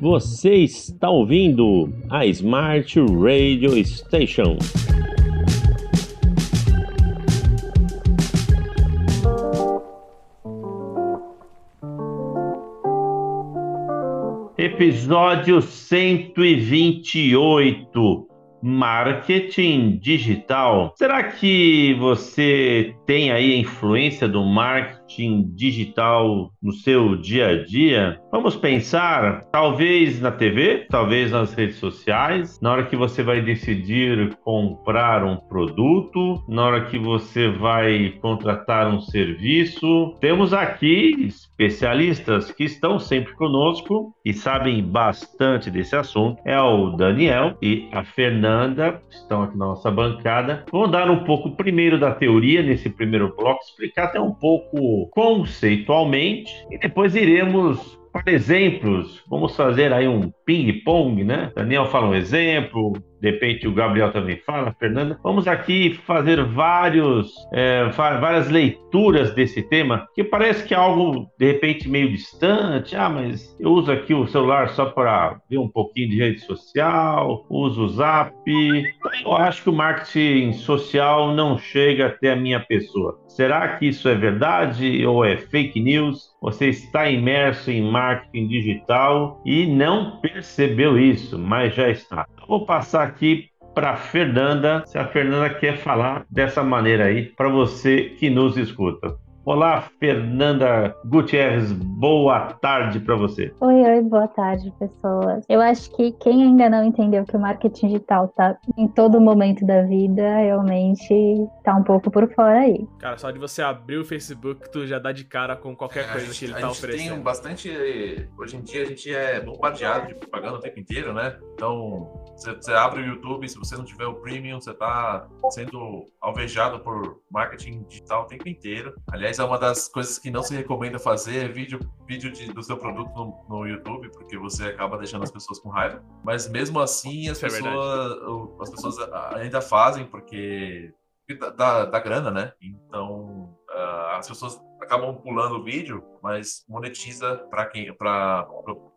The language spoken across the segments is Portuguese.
Você está ouvindo a Smart Radio Station. Episódio 128 Marketing digital. Será que você tem aí a influência do marketing digital no seu dia a dia? Vamos pensar, talvez na TV, talvez nas redes sociais, na hora que você vai decidir comprar um produto, na hora que você vai contratar um serviço. Temos aqui especialistas que estão sempre conosco e sabem bastante desse assunto. É o Daniel e a Fernanda Fernanda, estão aqui na nossa bancada. Vou dar um pouco primeiro da teoria nesse primeiro bloco, explicar até um pouco conceitualmente e depois iremos para exemplos. Vamos fazer aí um ping-pong, né? Daniel fala um exemplo, de repente o Gabriel também fala, Fernanda. Vamos aqui fazer vários, é, várias leituras desse tema, que parece que é algo de repente meio distante. Ah, mas eu uso aqui o celular só para ver um pouquinho de rede social, uso o Zap. Então, eu acho que o marketing social não chega até a minha pessoa. Será que isso é verdade ou é fake news? Você está imerso em marketing digital e não percebeu isso, mas já está. Vou passar aqui para Fernanda, se a Fernanda quer falar dessa maneira aí para você que nos escuta. Olá, Fernanda Gutierrez, boa tarde para você. Oi, oi, boa tarde, pessoas. Eu acho que quem ainda não entendeu que o marketing digital tá em todo momento da vida, realmente tá um pouco por fora aí. Cara, só de você abrir o Facebook, tu já dá de cara com qualquer é, coisa gente, que ele tá oferecendo. Tem bastante. Hoje em dia a gente é bombardeado de propaganda o tempo inteiro, né? Então, você abre o YouTube, se você não tiver o premium, você tá sendo alvejado por marketing digital o tempo inteiro. Aliás, Aliás, é uma das coisas que não se recomenda fazer é vídeo, vídeo de, do seu produto no, no, YouTube, porque você acaba deixando as pessoas com raiva. Mas mesmo assim, as, é pessoas, as pessoas ainda fazem porque dá, dá grana, né? Então, uh, as pessoas acabam pulando o vídeo, mas monetiza para quem, para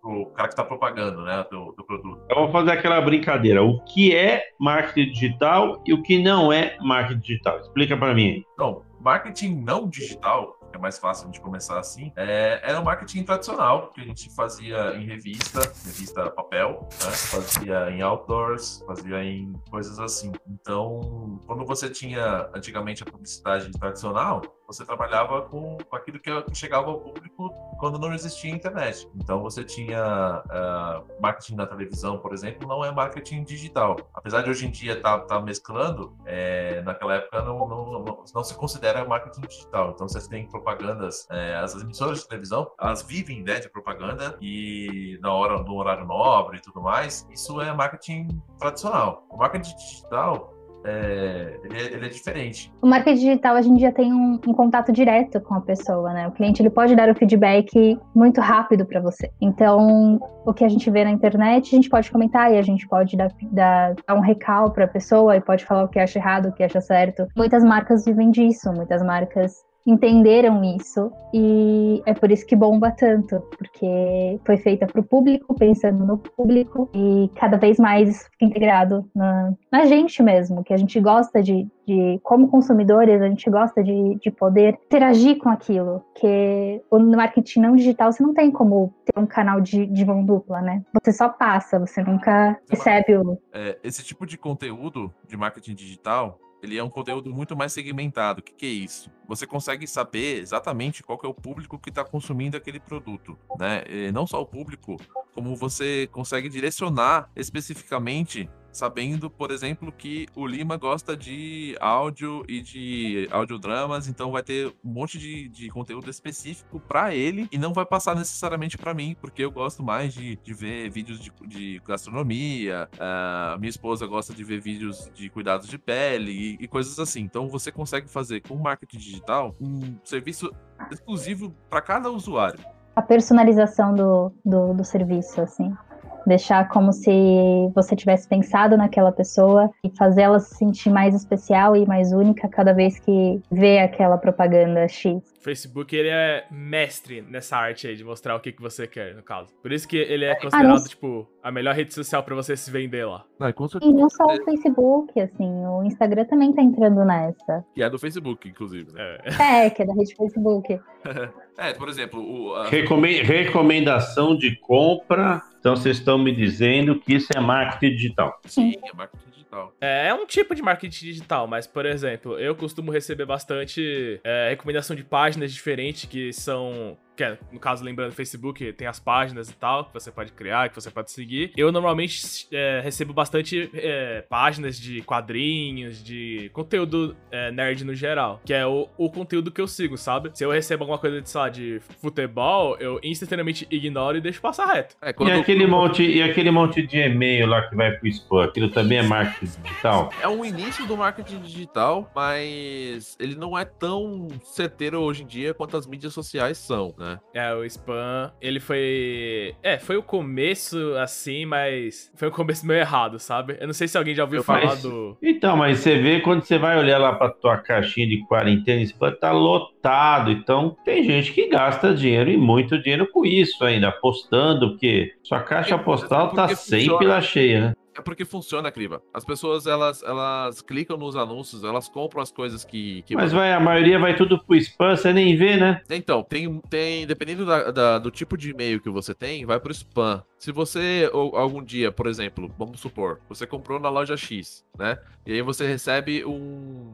o cara que está propagando, né, do, do, produto. Eu vou fazer aquela brincadeira. O que é marketing digital e o que não é marketing digital? Explica para mim. Então, marketing não digital é mais fácil de começar assim, é, era o marketing tradicional, que a gente fazia em revista, revista papel, né? fazia em outdoors, fazia em coisas assim. Então, quando você tinha antigamente a publicidade tradicional, você trabalhava com, com aquilo que chegava ao público quando não existia internet. Então você tinha uh, marketing na televisão, por exemplo, não é marketing digital. Apesar de hoje em dia estar tá, tá mesclando, é, naquela época não, não, não, não, se considera marketing digital. Então você tem propagandas, é, as emissoras de televisão, elas vivem né, de propaganda e na hora no horário nobre e tudo mais, isso é marketing tradicional. O marketing digital é, ele, é, ele, é, diferente. O marketing digital, a gente já tem um, um, contato direto com a pessoa, né? O cliente ele pode dar o feedback muito rápido para você. Então, o que a gente vê na internet, a gente pode comentar e a gente pode dar, dar, dar um recal para a pessoa e pode falar o que acha errado, o que acha certo. Muitas marcas vivem disso, muitas marcas entenderam isso e é por isso que bomba tanto, porque foi feita para o público, pensando no público e cada vez mais fica integrado na, na gente mesmo, que a gente gosta de, de, como consumidores, a gente gosta de, de poder interagir com aquilo, que no marketing não digital você não tem como ter um canal de, de mão dupla, né? Você só passa, você nunca recebe o... É, esse tipo de conteúdo de marketing digital ele é um conteúdo muito mais segmentado. O que, que é isso? Você consegue saber exatamente qual é o público que está consumindo aquele produto, né? E não só o público, como você consegue direcionar especificamente sabendo, por exemplo, que o Lima gosta de áudio e de audiodramas, então vai ter um monte de, de conteúdo específico para ele e não vai passar necessariamente para mim, porque eu gosto mais de, de ver vídeos de, de gastronomia, uh, minha esposa gosta de ver vídeos de cuidados de pele e, e coisas assim. Então você consegue fazer com marketing digital um serviço exclusivo para cada usuário. A personalização do, do, do serviço, assim. Deixar como se você tivesse pensado naquela pessoa e fazer ela se sentir mais especial e mais única cada vez que vê aquela propaganda X. O Facebook, ele é mestre nessa arte aí de mostrar o que, que você quer, no caso. Por isso que ele é considerado, não- tipo, a melhor rede social pra você se vender lá. Não, com E não só o Facebook, assim, o Instagram também tá entrando nessa. Que é do Facebook, inclusive. Né? É. É, que é da rede Facebook. É, por exemplo, o, a- Recomen- recomendação de compra. Então, vocês estão me dizendo que isso é marketing digital. sim, é marketing digital. É, é um tipo de marketing digital, mas, por exemplo, eu costumo receber bastante é, recomendação de páginas diferentes que são. Que é, no caso, lembrando, Facebook tem as páginas e tal, que você pode criar, que você pode seguir. Eu normalmente é, recebo bastante é, páginas de quadrinhos, de conteúdo é, nerd no geral, que é o, o conteúdo que eu sigo, sabe? Se eu recebo alguma coisa de, sei lá, de futebol, eu instantaneamente ignoro e deixo passar reto. É, E quando- aquele, monte, e aquele monte de e-mail lá que vai pro spam, aquilo também é marketing digital? É um início do marketing digital, mas ele não é tão certeiro hoje em dia quanto as mídias sociais são, né? É, o spam, ele foi. É, foi o começo assim, mas foi um começo meio errado, sabe? Eu não sei se alguém já ouviu Eu falar Mas- do. Então, mas você vê quando você vai olhar lá pra tua caixinha de quarentena, spam tá lotado. Então, tem gente que gasta dinheiro e muito dinheiro com isso ainda, apostando, porque sua caixa Porque- postal tá sempre lá cheia, né? É porque funciona, Criba. As pessoas, elas, elas clicam nos anúncios, elas compram as coisas que... que Mas vai, a maioria vai tudo pro spam, você nem vê, né? Então, tem, tem dependendo da- da- do tipo de e-mail que você tem, vai pro spam. Se você, ou, algum dia, por exemplo, vamos supor, você comprou na loja X, né? E aí você recebe um.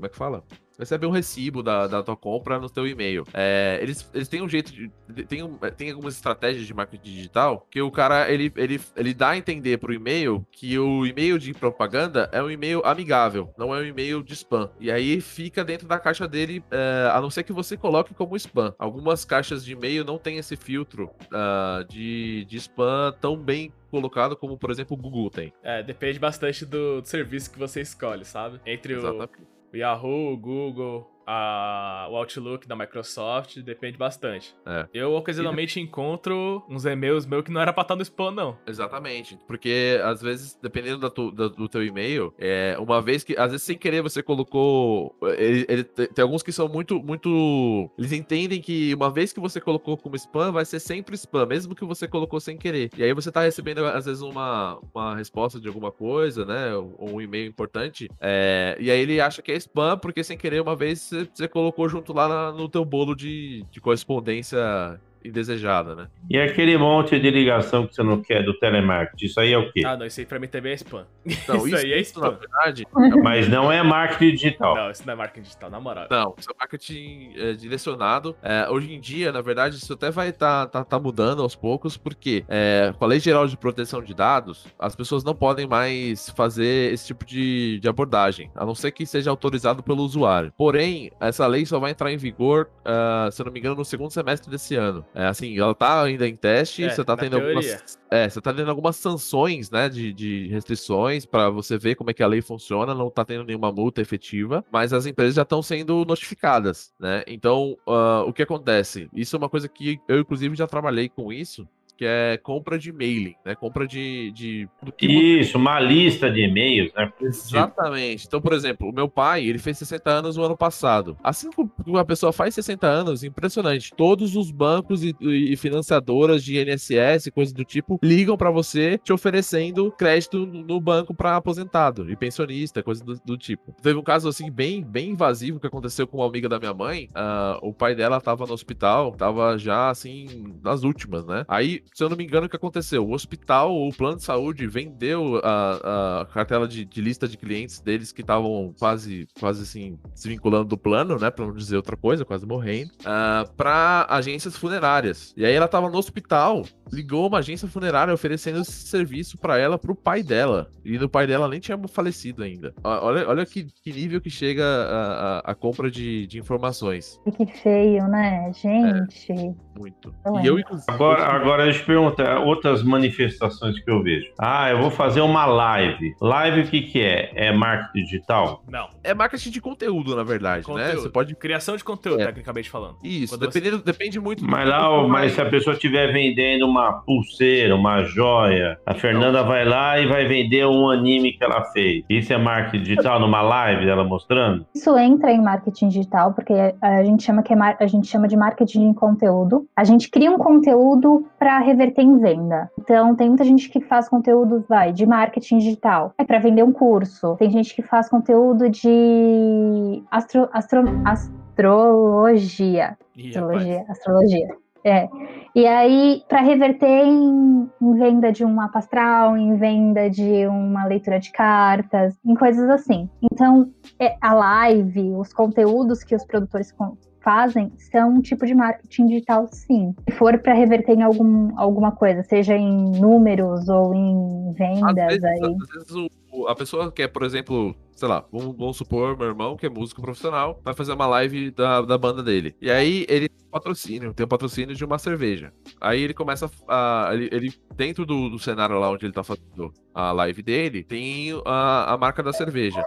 Como é que fala? Recebe um recibo da, da tua compra no teu e-mail. É, eles, eles têm um jeito de. Tem, um- tem algumas estratégias de marketing digital que o cara ele, ele, ele dá a entender pro e-mail que o e-mail de propaganda é um e-mail amigável, não é um e-mail de spam. E aí fica dentro da caixa dele, é, a não ser que você coloque como spam. Algumas caixas de e-mail não tem esse filtro ah, de, de spam tão bem colocado como, por exemplo, o Google tem. É, depende bastante do, do serviço que você escolhe, sabe? Entre Exatamente. o Yahoo, Google, a- o Outlook da Microsoft, depende bastante. É. Eu ocasionalmente encontro uns e-mails meus que não era pra estar no spam, não. Exatamente. Porque, às vezes, dependendo da tu- da- do teu e-mail, é, uma vez que, às vezes, sem querer, você colocou. Ele, ele- tem tem alguns que são muito, muito. Eles entendem que uma vez que você colocou como spam, vai ser sempre spam, mesmo que você colocou sem querer. E aí você tá recebendo, às vezes, uma, uma resposta de alguma coisa, né? Ou um e-mail importante. é, e aí ele acha que é spam, porque sem querer, uma vez você, colocou junto lá no teu bolo de, de correspondência indesejada, né? E aquele monte de ligação que você não quer do telemarketing, isso aí é o quê? Ah, não, isso aí pra mim também é spam. Então, Isso aí é na spam. verdade, Mas não é marketing digital. Não, isso não é marketing digital, na moral. Não, isso é marketing é, direcionado. É, hoje em dia, na verdade, isso até vai estar tá, tá mudando aos poucos, porque é, com a Lei Geral de Proteção de Dados, as pessoas não podem mais fazer esse tipo de, de abordagem, a não ser que seja autorizado pelo usuário. Porém, essa lei só vai entrar em vigor, ah, se eu não me engano, no segundo semestre desse ano. É assim, ela tá ainda em teste, É, você tá tendo teoria. algumas. É, você tá tendo algumas sanções, né, de, de restrições para você ver como é que a lei funciona, não tá tendo nenhuma multa efetiva, mas as empresas já estão sendo notificadas, né? Então, ah, o que acontece? Isso é uma coisa que eu, inclusive, já trabalhei com isso, que é compra de mailing, né? Compra de. de Isso, uma lista de e-mails, né? Exatamente. Então, por exemplo, o meu pai, ele fez 60 anos no ano passado. Assim que uma pessoa faz 60 anos, impressionante. Todos os bancos e, e financiadoras de INSS, coisas do tipo, ligam pra você te oferecendo crédito no banco pra aposentado e pensionista, coisa do, do tipo. Teve um caso assim bem, bem invasivo que aconteceu com uma amiga da minha mãe. Ah, o pai dela tava no hospital, tava já assim nas últimas, né? Aí, se eu não me engano, o que aconteceu? O hospital, o plano de saúde vendeu a, a cartela de, de lista de clientes deles que estavam quase, quase assim, se vinculando do plano, né? Pra não dizer outra coisa, quase morrendo, ah, pra agências funerárias. E aí ela tava no hospital, ligou uma agência funerária oferecendo esse serviço pra ela, pro pai dela. E o pai dela nem tinha falecido ainda. Olha, olha que, que nível que chega a, a- a compra de, de informações. E que feio, né, gente? muito. Eu e eu, inclusive. Agora, agora te perguntar, outras manifestações que eu vejo. Ah, eu vou fazer uma live. Live o que, que é? É marketing digital? Não. É marketing de conteúdo, na verdade, né? Conteúdo. Você pode. Criação de conteúdo, É. tecnicamente falando. Isso, Quando você- dependendo, depende muito do Mas lá, mas se a pessoa estiver vendendo uma pulseira, uma joia, a Fernanda vai lá e vai vender um anime que ela fez. Isso é marketing digital numa live dela mostrando? Isso entra em marketing digital, porque a gente chama, que é mar- a gente chama de marketing de conteúdo. A gente cria um conteúdo para reverter em venda. Então, tem muita gente que faz conteúdo, vai, de marketing digital. É para vender um curso. Tem gente que faz conteúdo de astro, astro, astrologia. Ih, Astrologia, astrologia. É. E aí, para reverter em, em venda de um mapa astral, em venda de uma leitura de cartas, em coisas assim. Então, é, a live, os conteúdos que os produtores fazem são um tipo de marketing digital, sim. Se for para reverter em algum, alguma coisa, seja em números ou em Às vendas, vezes, aí. às vezes o- a pessoa quer, por exemplo, sei lá, vamos, vamos supor, meu irmão, que é músico profissional, vai fazer uma live da, da banda dele. E aí ele tem um patrocínio, tem um patrocínio de uma cerveja. Aí ele começa a. Ele, ele- dentro do, do cenário lá onde ele tá fazendo a live dele, tem a, a marca da cerveja.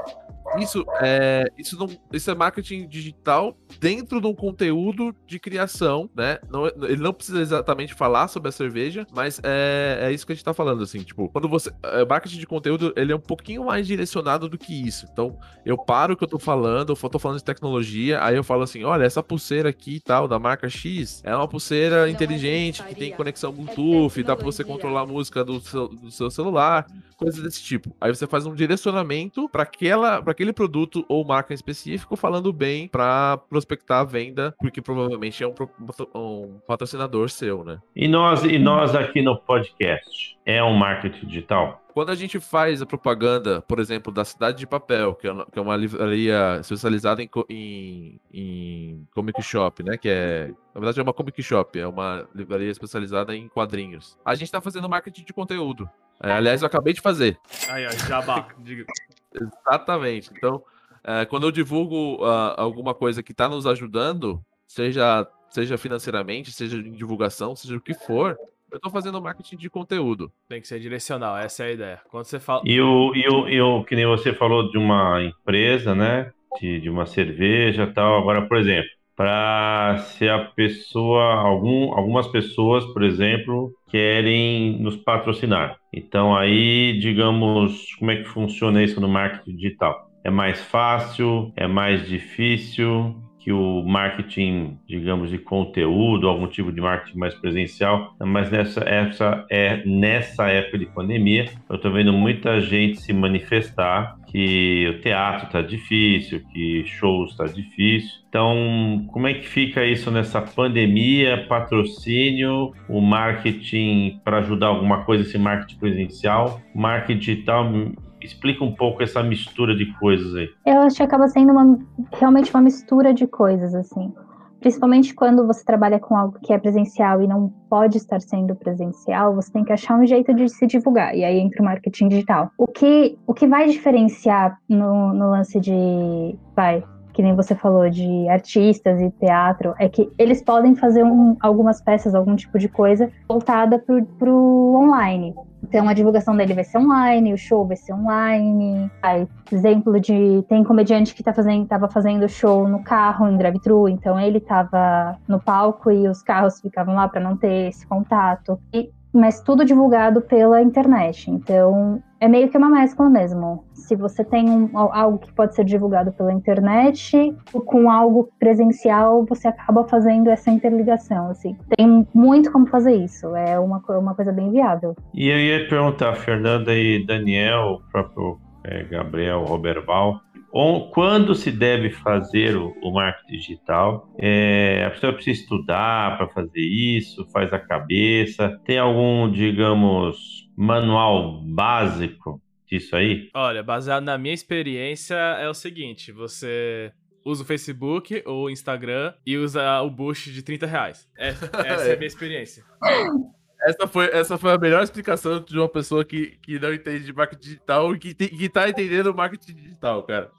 Isso é, isso, não, isso é marketing digital dentro de um conteúdo de criação, né? Não, ele não precisa exatamente falar sobre a cerveja, mas é, é isso que a gente tá falando, assim, tipo, quando você. é, marketing de conteúdo, ele é um pouquinho mais direcionado do que isso. Então, eu paro o que eu tô falando, eu tô falando de tecnologia, aí eu falo assim: olha, essa pulseira aqui e tal, da marca X, é uma pulseira inteligente que tem conexão Bluetooth, dá pra você controlar a música do seu, do seu celular, coisas desse tipo. Aí você faz um direcionamento para aquela, para aquele produto ou marca em específico, falando bem para prospectar a venda, porque provavelmente é um, um patrocinador seu, né? E nós, e nós aqui no podcast, é um marketing digital? Quando a gente faz a propaganda, por exemplo, da Cidade de Papel, que é uma, é livraria especializada em, em, em comic shop, né? Que é. Na verdade, é uma comic shop, é uma livraria especializada em quadrinhos. A gente tá fazendo marketing de conteúdo. É, aliás, eu acabei de fazer. Aí, ó, jabá. Diga. Exatamente. Então, é, quando eu divulgo ah, alguma coisa que está nos ajudando, seja, seja financeiramente, seja em divulgação, seja o que for, eu estou fazendo marketing de conteúdo. Tem que ser direcional, essa é a ideia. Quando você fala. E o, e o, e o que nem você falou de uma empresa, né? De, de uma cerveja e tal. Agora, por exemplo, para se a pessoa, algum, algumas pessoas, por exemplo, querem nos patrocinar. Então aí, digamos, como é que funciona isso no marketing digital? É mais fácil? É mais difícil? Que o marketing, digamos, de conteúdo, algum tipo de marketing mais presencial, mas nessa, essa, é, nessa época de pandemia, eu estou vendo muita gente se manifestar que o teatro está difícil, que shows está difícil. Então, como é que fica isso nessa pandemia? Patrocínio, o marketing para ajudar alguma coisa, esse marketing presencial, marketing digital. Explica um pouco essa mistura de coisas aí. Eu acho que acaba sendo uma, realmente uma mistura de coisas, assim. Principalmente quando você trabalha com algo que é presencial e não pode estar sendo presencial, você tem que achar um jeito de se divulgar. E aí entra o marketing digital. O que, o que vai diferenciar no, no lance de. Vai, que nem você falou, de artistas e teatro, é que eles podem fazer um, algumas peças, algum tipo de coisa voltada pro, pro online. Então a divulgação dele vai ser online, o show vai ser online. Aí, exemplo de tem comediante que tá fazendo, tava fazendo show no carro em drive-thru, então ele tava no palco e os carros ficavam lá para não ter esse contato. E, mas tudo divulgado pela internet. Então é meio que uma mescla mesmo. Se você tem um, algo que pode ser divulgado pela internet com algo presencial, você acaba fazendo essa interligação. Assim. Tem muito como fazer isso. É uma, uma coisa bem viável. E eu ia perguntar, Fernanda e Daniel, o próprio é, Gabriel, Roberval, quando se deve fazer o, o marketing digital? É, a pessoa precisa estudar para fazer isso, faz a cabeça. Tem algum, digamos, manual básico disso aí? Olha, baseado na minha experiência, é o seguinte: você usa o Facebook ou o Instagram e usa o boost de 30 reais. É, essa é a minha experiência. Essa foi, essa foi a melhor explicação de uma pessoa que, que não entende de marketing digital e que, te, que tá entendendo marketing digital, cara.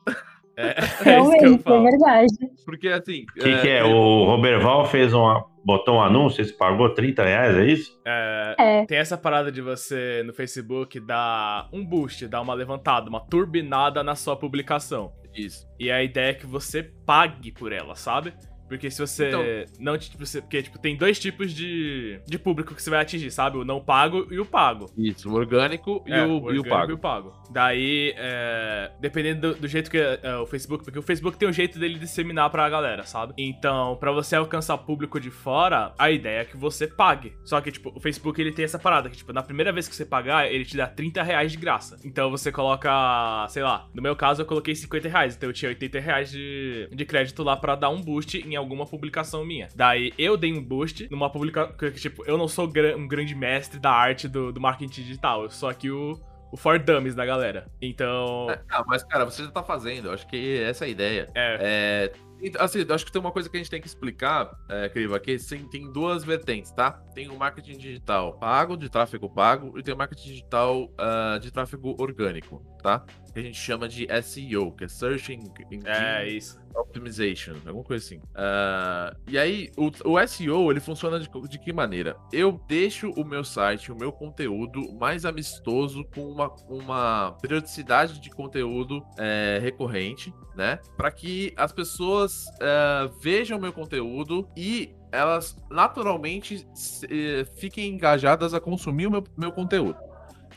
É, é isso que eu é falo. verdade. Porque assim. O que, que é? O Roberval fez uma. Botou um anúncio, você pagou 30 reais, é isso? É, É. Tem essa parada de você no Facebook dar um boost, dar uma levantada, uma turbinada na sua publicação. Isso. E a ideia é que você pague por ela, sabe? Porque se você Então- não tipo, você, porque tipo tem dois tipos de, de público que você vai atingir, sabe? O não pago e o pago. Isso. O orgânico e, É, o, e o pago. E o pago. Daí, é, dependendo do, do jeito que é, o Facebook, porque o Facebook tem um jeito dele disseminar pra galera, sabe? Então, pra você alcançar público de fora, a ideia é que você pague. Só que, tipo, o Facebook ele tem essa parada que, tipo, na primeira vez que você pagar, ele te dá 30 reais de graça. Então você coloca, sei lá, no meu caso eu coloquei 50 reais, então eu tinha 80 reais de, de crédito lá pra dar um boost em alguma publicação minha. Daí eu dei um boost numa publicação. Tipo, eu não sou um grande mestre da arte do, do marketing digital, eu sou aqui o o for dummies da galera. Então, É, ah, mas, cara, você já tá fazendo. Acho que essa é a ideia. é. É, assim, acho que tem uma coisa que a gente tem que explicar, é, Criva, que sim, tem duas vertentes, tá? Tem o marketing digital pago, de tráfego pago, e tem o marketing digital ah, de tráfego orgânico, tá? Que a gente chama de SEO, que é Search Engine É isso. Optimization, alguma coisa assim. Ah, e aí, o, o SEO, ele funciona de, de que maneira? Eu deixo o meu site, o meu conteúdo mais amistoso com uma, uma periodicidade de conteúdo é, recorrente, né? Para que as pessoas é, vejam o meu conteúdo e elas naturalmente se- eh, fiquem engajadas a consumir o meu, meu conteúdo.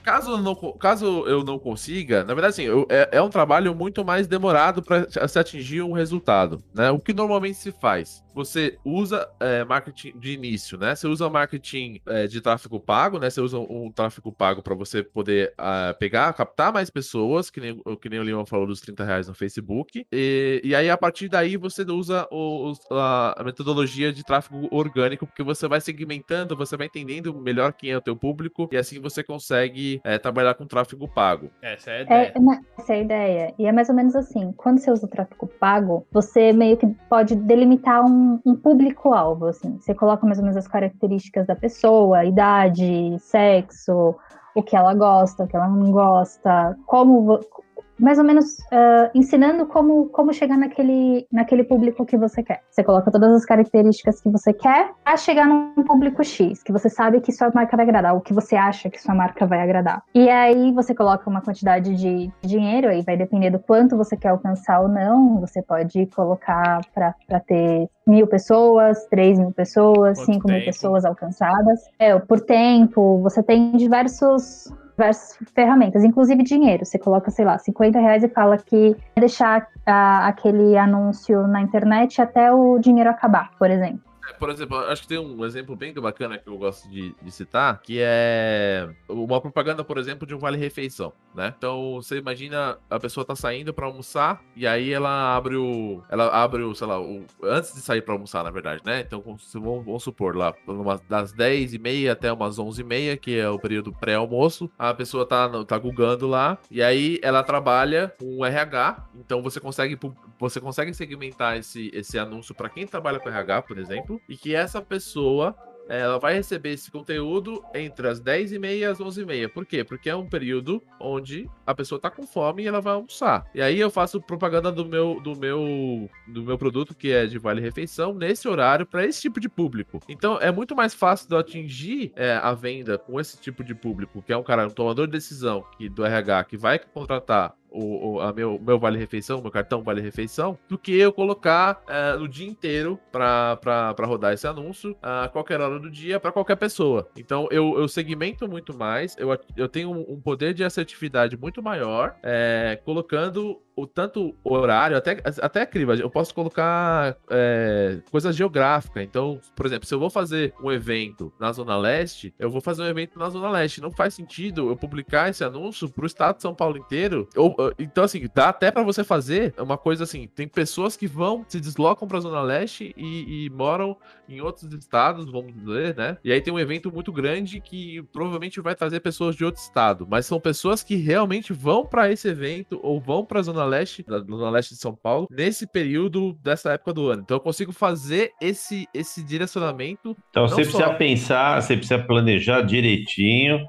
Caso eu, não, caso eu não consiga, na verdade, assim, eu- é, é um trabalho muito mais demorado para se atingir um resultado, né? O que normalmente se faz? Você usa é, marketing de início, né? Você usa marketing é, de tráfego pago, né? Você usa um tráfego pago para você poder ah, pegar, captar mais pessoas, que nem, que nem o Leon falou dos 30 reais no Facebook. E, e aí, a partir daí, você usa o- os- a, a metodologia de tráfego orgânico, porque você vai segmentando, você vai entendendo melhor quem é o teu público, e assim você consegue é, trabalhar com tráfego pago. Essa é a ideia. É, né, essa é a ideia. E é mais ou menos assim: quando você usa o tráfego pago, você meio que pode delimitar um, um público-alvo. Assim. Você coloca mais ou menos as características da pessoa, idade, sexo, o que ela gosta, o que ela não gosta, como. Mais ou menos ah, ensinando como, como chegar naquele, naquele público que você quer. Você coloca todas as características que você quer para chegar num público X, que você sabe que sua marca vai agradar, o que você acha que sua marca vai agradar. E aí você coloca uma quantidade de dinheiro, aí vai depender do quanto você quer alcançar ou não. Você pode colocar para ter mil pessoas, três mil pessoas, cinco mil pessoas alcançadas. É, por tempo, você tem diversos diversas ferramentas, inclusive dinheiro. Você coloca, sei lá, 50 reais e fala que deixar ah, aquele anúncio na internet até o dinheiro acabar, por exemplo. É, Por exemplo, acho que tem um exemplo bem bacana que eu gosto de, de citar, que é uma propaganda, por exemplo, de um vale-refeição, né? Então, você imagina a pessoa tá saindo pra almoçar e aí ela abre o... Ela abre o, sei lá, o, antes de sair pra almoçar, na verdade, né? Então, vamos, vamos- supor lá, das 10h30 até umas 11h30, que é o período pré-almoço, a pessoa tá, tá googando lá e aí ela trabalha com RH, então você consegue, você consegue segmentar esse, esse anúncio pra quem trabalha com RH, por exemplo, e que essa pessoa ela vai receber esse conteúdo entre as 10h30 e as 11h30. Por quê? Porque é um período onde a pessoa tá com fome e ela vai almoçar. E aí eu faço propaganda do meu do meu do meu produto que é de vale refeição nesse horário para esse tipo de público. Então é muito mais fácil de atingir é, a venda com esse tipo de público, que é um cara um tomador de decisão que do RH que vai contratar o, o a meu, meu Vale Refeição, meu cartão Vale Refeição, do que eu colocar é, o dia inteiro para rodar esse anúncio a qualquer hora do dia para qualquer pessoa. Então eu, eu segmento muito mais, eu, eu tenho um, um poder de assertividade muito maior, é, colocando o tanto horário, até, até criva, eu posso colocar é, coisa geográfica. Então, por exemplo, se eu vou fazer um evento na Zona Leste, eu vou fazer um evento na Zona Leste. Não faz sentido eu publicar esse anúncio pro estado de São Paulo inteiro. Ou, então, assim, dá até para você fazer uma coisa assim: tem pessoas que vão, se deslocam pra Zona Leste e, e moram em outros estados, vamos dizer, né? E aí tem um evento muito grande que provavelmente vai trazer pessoas de outro estado, mas são pessoas que realmente vão para esse evento ou vão para Zona Leste, da Zona Leste de São Paulo, nesse período dessa época do ano. Então eu consigo fazer esse esse direcionamento Então você só- precisa pensar, você precisa planejar direitinho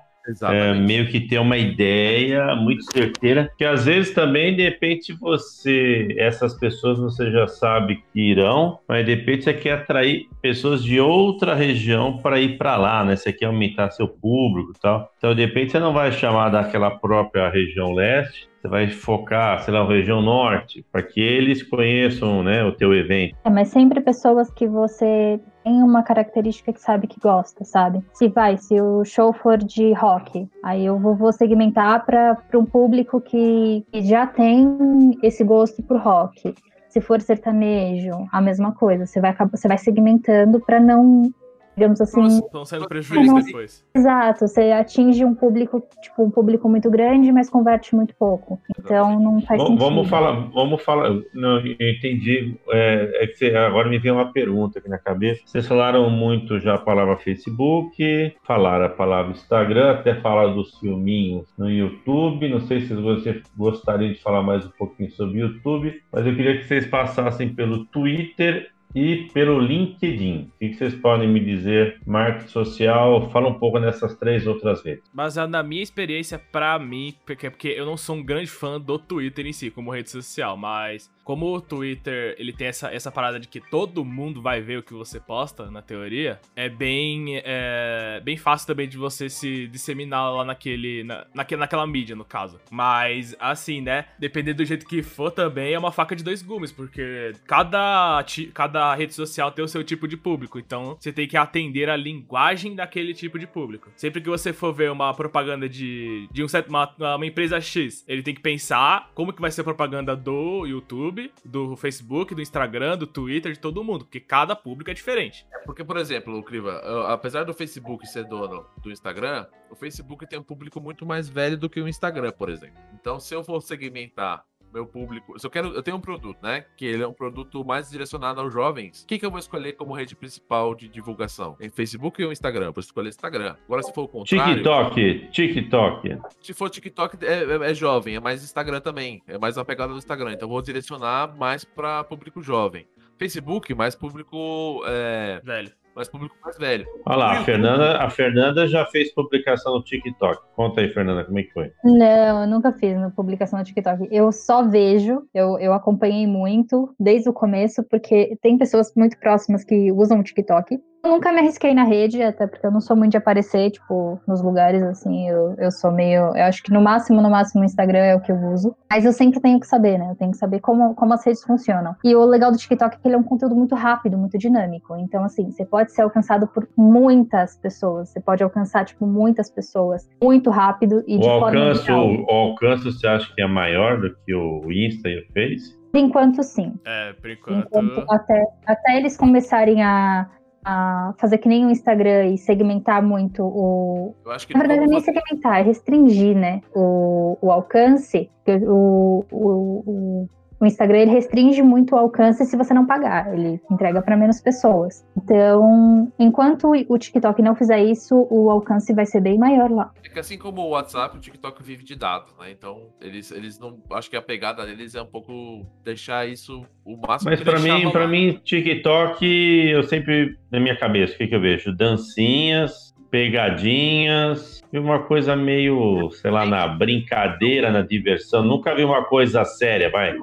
é, meio que ter uma ideia muito certeira, que às vezes também, de repente, você, essas pessoas você já sabe que irão, mas de repente você quer atrair pessoas de outra região para ir para lá, né? Você quer aumentar seu público e tal. Então, de repente, você não vai chamar daquela própria região leste, você vai focar, sei lá, na região norte, para que eles conheçam, né, o teu evento. É, mas sempre pessoas que você tem uma característica que sabe que gosta, sabe? Se vai, se o show for de rock, aí eu vou, vou segmentar para um público que, que já tem esse gosto por rock. Se for sertanejo, a mesma coisa. Você vai, você vai segmentando para não, digamos assim, Estão sendo prejuízo depois. Exato, você atinge um público, tipo, um público muito grande, mas converte muito pouco. Então não faz Vamos, sentido. vamos falar, vamos falar. Não, eu entendi. É, é que você- agora me veio uma pergunta aqui na cabeça. Vocês falaram muito já a palavra Facebook, falaram a palavra Instagram, até falaram dos filminhos no YouTube. Não sei se você gostaria de falar mais um pouquinho sobre o YouTube, mas eu queria que vocês passassem pelo Twitter e pelo LinkedIn. O que vocês podem me dizer? Marketing social, fala um pouco nessas três outras redes. Baseado na minha experiência, pra mim, porque, porque eu não sou um grande fã do Twitter em si, como rede social, mas como o Twitter ele tem essa, essa parada de que todo mundo vai ver o que você posta, na teoria, é bem, é, bem fácil também de você se disseminar lá naquele, na, naque- naquela mídia, no caso. Mas, assim, né, dependendo do jeito que for também, é uma faca de dois gumes, porque cada, cada rede social tem o seu tipo de público, então você tem que atender a linguagem daquele tipo de público. Sempre que você for ver uma propaganda de, de um uma, uma empresa X, ele tem que pensar como que vai ser a propaganda do YouTube, do Facebook, do Instagram, do Twitter, de todo mundo, porque cada público é diferente. Porque, por exemplo, Criva, apesar do Facebook ser dono do Instagram, o Facebook tem um público muito mais velho do que o Instagram, por exemplo. Então, se eu for segmentar meu público, se eu quero, eu tenho um produto, né, que ele é um produto mais direcionado aos jovens. O que, que eu vou escolher como rede principal de divulgação? Em Facebook ou Instagram? Eu vou escolher Instagram. Agora, se for o contrário, TikTok, TikTok. se for TikTok é, é- é jovem, é mais Instagram também, é mais a pegada do Instagram. Então, eu vou direcionar mais para público jovem. Facebook, mais público, é, Velho. Mais público mais velho. Olha lá, a. Fernanda, a Fernanda já fez publicação no TikTok. Conta aí, Fernanda, como é que foi? Não, eu nunca fiz uma publicação no TikTok. Eu só vejo, eu, eu acompanhei muito desde o começo, porque tem pessoas muito próximas que usam o TikTok. Eu nunca me arrisquei na rede, até porque eu não sou muito de aparecer, tipo, nos lugares, assim, eu, eu sou meio. Eu acho que no máximo, no máximo, o Instagram é o que eu uso. Mas eu sempre tenho que saber, né? Eu tenho que saber como, como as redes funcionam. E o legal do TikTok é que ele é um conteúdo muito rápido, muito dinâmico. Então, assim, você pode ser alcançado por muitas pessoas. Você pode alcançar, tipo, muitas pessoas muito rápido e O de forma alcance, geral. o, o alcance você acha que é maior do que o Insta e o Face? Por enquanto, sim. É, por enquanto. Enquanto, até, até eles começarem a, a fazer que nem o Instagram e segmentar muito o. Eu acho que Na verdade, é nem segmentar, é restringir, né? O, o alcance. O, o, o, o Instagram ele restringe muito o alcance se você não pagar. Ele entrega para menos pessoas. Então, enquanto o TikTok não fizer isso, o alcance vai ser bem maior lá. É que assim como o WhatsApp, o TikTok vive de dados, né? Então, eles, eles não. Acho que a pegada deles é um pouco deixar isso o máximo Mas deixar mim, para mim, TikTok, eu sempre, na minha cabeça, o que, que eu vejo? Dancinhas, pegadinhas, e uma coisa meio, sei lá, na brincadeira, na diversão. Nunca vi uma coisa séria, vai.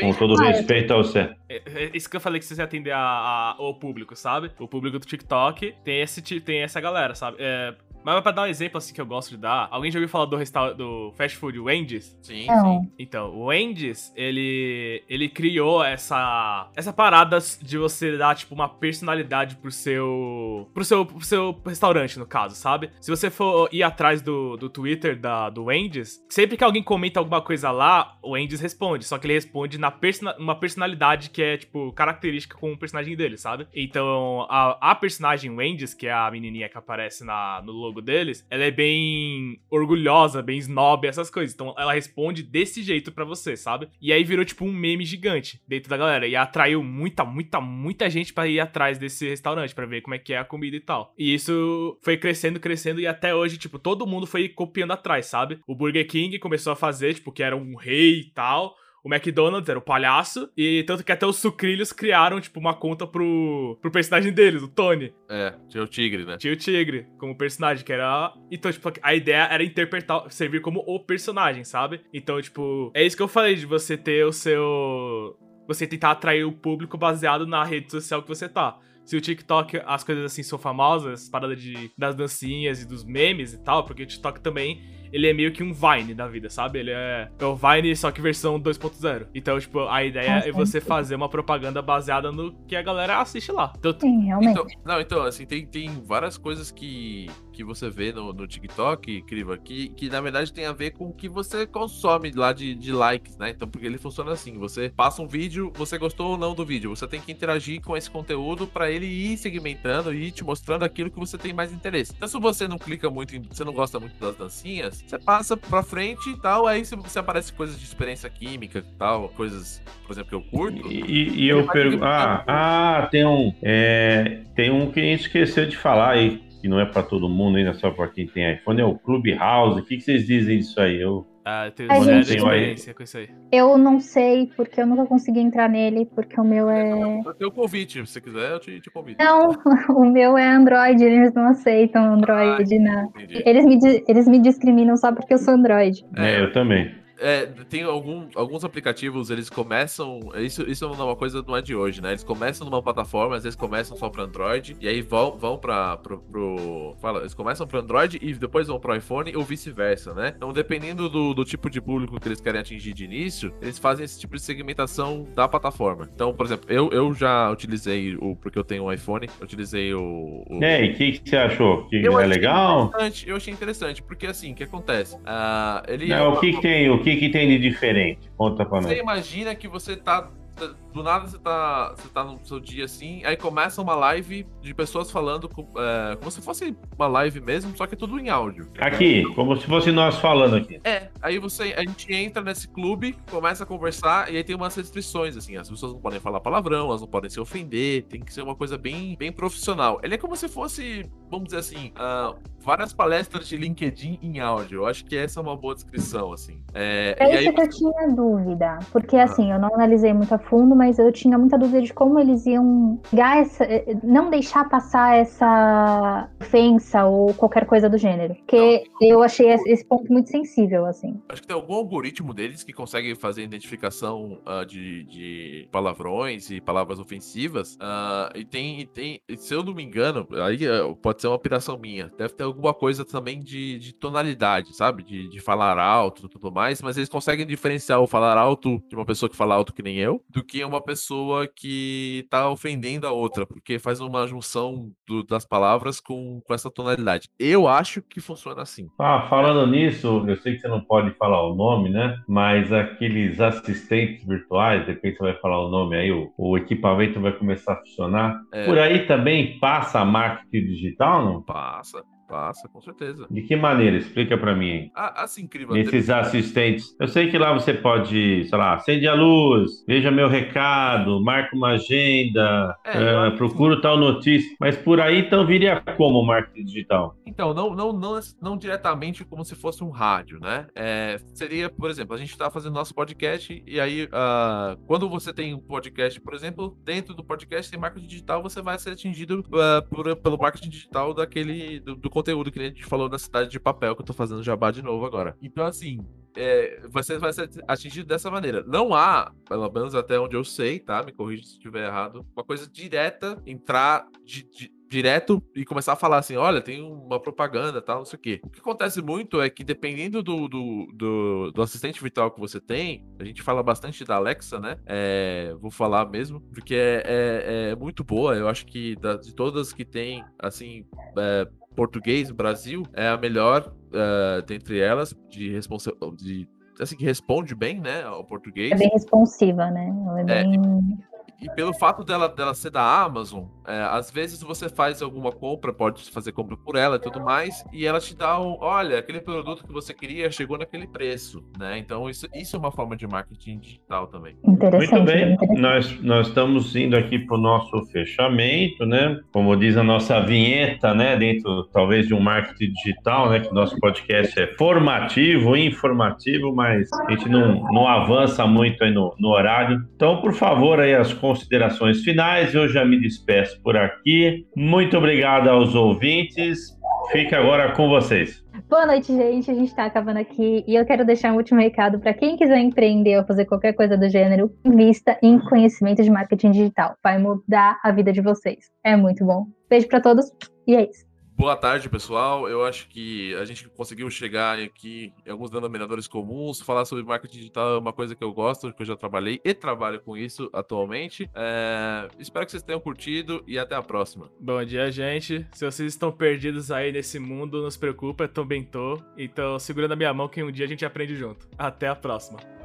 Com todo Ah, respeito ao sério. É, é isso que eu falei que você atender a, a- ao público, sabe? O público do TikTok tem, esse, tem essa galera, sabe? É, mas pra dar um exemplo assim que eu gosto de dar, alguém já ouviu falar do, restaur do fast food Wendy's? Sim, Não. sim. Então, o Wendy's, ele, ele criou essa, essa parada de você dar, tipo, uma personalidade pro seu, pro seu, pro seu restaurante, no caso, sabe? Se você for ir atrás do, do Twitter da, do Wendy's, sempre que alguém comenta alguma coisa lá, o Wendy's responde, só que ele responde na persona, uma personalidade que é, tipo, característica com o personagem dele, sabe? Então, a, a personagem Wendy's, que é a menininha que aparece na, no logo deles, ela é bem orgulhosa, bem snob, essas coisas. Então, ela responde desse jeito pra você, sabe? E aí virou, tipo, um meme gigante dentro da galera. E atraiu muita, muita, muita gente pra ir atrás desse restaurante, pra ver como é que é a comida e tal. E isso foi crescendo, crescendo, e até hoje, tipo, todo mundo foi copiando atrás, sabe? O Burger King começou a fazer, tipo, que era um rei e tal. O McDonald's era o palhaço, e tanto que até os sucrilhos criaram, tipo, uma conta pro, pro personagem deles, o Tony. É, tinha o tigre, né? Tinha o Tigre como personagem, que era. Então, tipo, a ideia era interpretar, servir como o personagem, sabe? Então, tipo, é isso que eu falei de você ter o seu. Você tentar atrair o público baseado na rede social que você tá. Se o TikTok, as coisas assim são famosas, as paradas de, das dancinhas e dos memes e tal, porque o TikTok também ele é meio que um Vine da vida, sabe? Ele é, é o Vine, só que versão 2.0. Então, tipo, a ideia é você fazer uma propaganda baseada no que a galera assiste lá. Então, Sim, realmente. Então, não, então, assim, tem, tem várias coisas que, que você vê no, no TikTok, Criva, que, que na verdade tem a ver com o que você consome lá de, de likes, né? Então, porque ele funciona assim: você passa um vídeo, você gostou ou não do vídeo, você tem que interagir com esse conteúdo para ele ir segmentando e ir te mostrando aquilo que você tem mais interesse. Então, se você não clica muito, em, você não gosta muito das dancinhas, você passa pra frente e tal, aí se aparece coisas de experiência química e tal, coisas, por exemplo, que eu curto. E, e eu pergunto. Ah, ah, tem um. É, tem um que a gente esqueceu de falar aí, que não é pra todo mundo, ainda só pra quem tem iPhone, é o Clubhouse. O que, que vocês dizem disso aí? Eu, ah, A zero gente- experiência com isso aí. Eu não sei, porque eu nunca consegui entrar nele, porque o meu é. Eu tenho convite, se você quiser, eu te, te convido. Não, o meu é Android, eles não aceitam Android, não. Entendi. Eles me, eles me discriminam só porque eu sou Android. é, eu também. É, tem algum, alguns aplicativos, eles começam. Isso, isso não é uma coisa não é de hoje, né? Eles começam numa plataforma, às vezes começam só para Android, e aí vão, vão para pro, pro- Fala, eles começam para Android e depois vão pro iPhone ou vice-versa, né? Então, dependendo do, do tipo de público que eles querem atingir de início, eles fazem esse tipo de segmentação da plataforma. Então, por exemplo, eu, eu já utilizei o. Porque eu tenho um iPhone, eu utilizei o. o E aí, o que, que você achou? Que eu é legal? eu achei interessante, porque assim, o que acontece? Ah, ele Não, o que, que tem, o que, que tem de diferente? Conta pra Você nós. imagina que você tá. Do nada você tá, você tá no seu dia assim, aí começa uma live de pessoas falando com- é, como se fosse uma live mesmo, só que é tudo em áudio. Aqui, como se fosse nós falando aqui. É, aí você, a gente entra nesse clube, começa a conversar, e aí tem umas restrições, assim, as pessoas não podem falar palavrão, elas não podem se ofender, tem que ser uma coisa bem, bem profissional. Ele é como se fosse, vamos dizer assim, ah, várias palestras de LinkedIn em áudio. Eu acho que essa é uma boa descrição, assim. É, É e aí isso que eu tinha dúvida. Porque, assim, eu não analisei muito a fundo, mas eu tinha muita dúvida de como eles iam pegar essa. eh, não deixar passar essa ofensa ou qualquer coisa do gênero. Porque eu achei esse esse ponto muito sensível, assim. Acho que tem algum algoritmo deles que consegue fazer identificação ah, de, de palavrões e palavras ofensivas. ah, e tem, e tem, se eu não me engano, aí ah, pode ser uma operação minha. Deve ter alguma coisa também de, de tonalidade, sabe? De, de falar alto e tudo mais. Mas eles conseguem diferenciar o falar alto de uma pessoa que fala alto que nem eu, do que uma pessoa que tá ofendendo a outra, porque faz uma junção do- das palavras com, com essa tonalidade. Eu acho que funciona assim. Ah, falando nisso, eu sei que você não pode falar o nome, né? Mas aqueles assistentes virtuais, de repente você vai falar o nome aí, o, o equipamento vai começar a funcionar. É. Por aí também passa a marketing digital, não? Passa, passa, com certeza. De que maneira? Explica pra mim aí. Ah, assim, incrível. Nesses assistentes. Eu sei que lá você pode, sei lá, acende a luz, veja meu recado, marca uma agenda, É, eh, eu acho que procura tal notícia. Mas por aí então viria como marketing digital? Então, não, não, não, não diretamente como se fosse um rádio, né? É, seria, por exemplo, a gente está fazendo nosso podcast e aí, ah, quando você tem um podcast, por exemplo, dentro do podcast tem marketing digital, você vai ser atingido ah, por- pelo marketing digital daquele do, do conteúdo que a gente falou da cidade de papel, que eu tô fazendo jabá de novo agora. Então, assim, é, você vai ser atingido dessa maneira. Não há, pelo menos até onde eu sei, tá? Me corrija se estiver errado, uma coisa direta, entrar de- de- direto e começar a falar assim: olha, tem uma propaganda, tal, não sei o quê. O que acontece muito é que, dependendo do, do, do, do assistente virtual que você tem, a gente fala bastante da Alexa, né? É, vou falar mesmo, porque é, é, é muito boa. Eu acho que da- de todas que tem, assim, é, português, Brasil, é a melhor é, dentre elas, de responsa de assim, que responde bem, né, ao português. É bem responsiva, né? Ela é É, bem. e pelo fato dela, dela ser da Amazon, é, às vezes você faz alguma compra, pode fazer compra por ela e tudo mais, e ela te dá um, olha, aquele produto que você queria chegou naquele preço, né? Então isso, isso é uma forma de marketing digital também. Interessante. Muito bem, interessante. nós, nós estamos indo aqui para o nosso fechamento, né? Como diz a nossa vinheta, né? Dentro talvez de um marketing digital, né? Que nosso podcast é formativo, informativo, mas a gente não, não avança muito aí no, no horário. Então, por favor, aí as considerações finais. Eu já me despeço por aqui. Muito obrigado aos ouvintes. Fica agora com vocês. Boa noite, gente. A gente está acabando aqui e eu quero deixar um último recado para quem quiser empreender ou fazer qualquer coisa do gênero, invista em conhecimento de marketing digital. Vai mudar a vida de vocês. É muito bom. Beijo para todos e é isso. Boa tarde, pessoal. Eu acho que a gente conseguiu chegar aqui em alguns denominadores comuns. Falar sobre marketing digital é uma coisa que eu gosto, que eu já trabalhei e trabalho com isso atualmente. É... Espero que vocês tenham curtido e até a próxima. Bom dia, gente. Se vocês estão perdidos aí nesse mundo, não se preocupa, eu também tô. Então, segurando a minha mão que um dia a gente aprende junto. Até a próxima.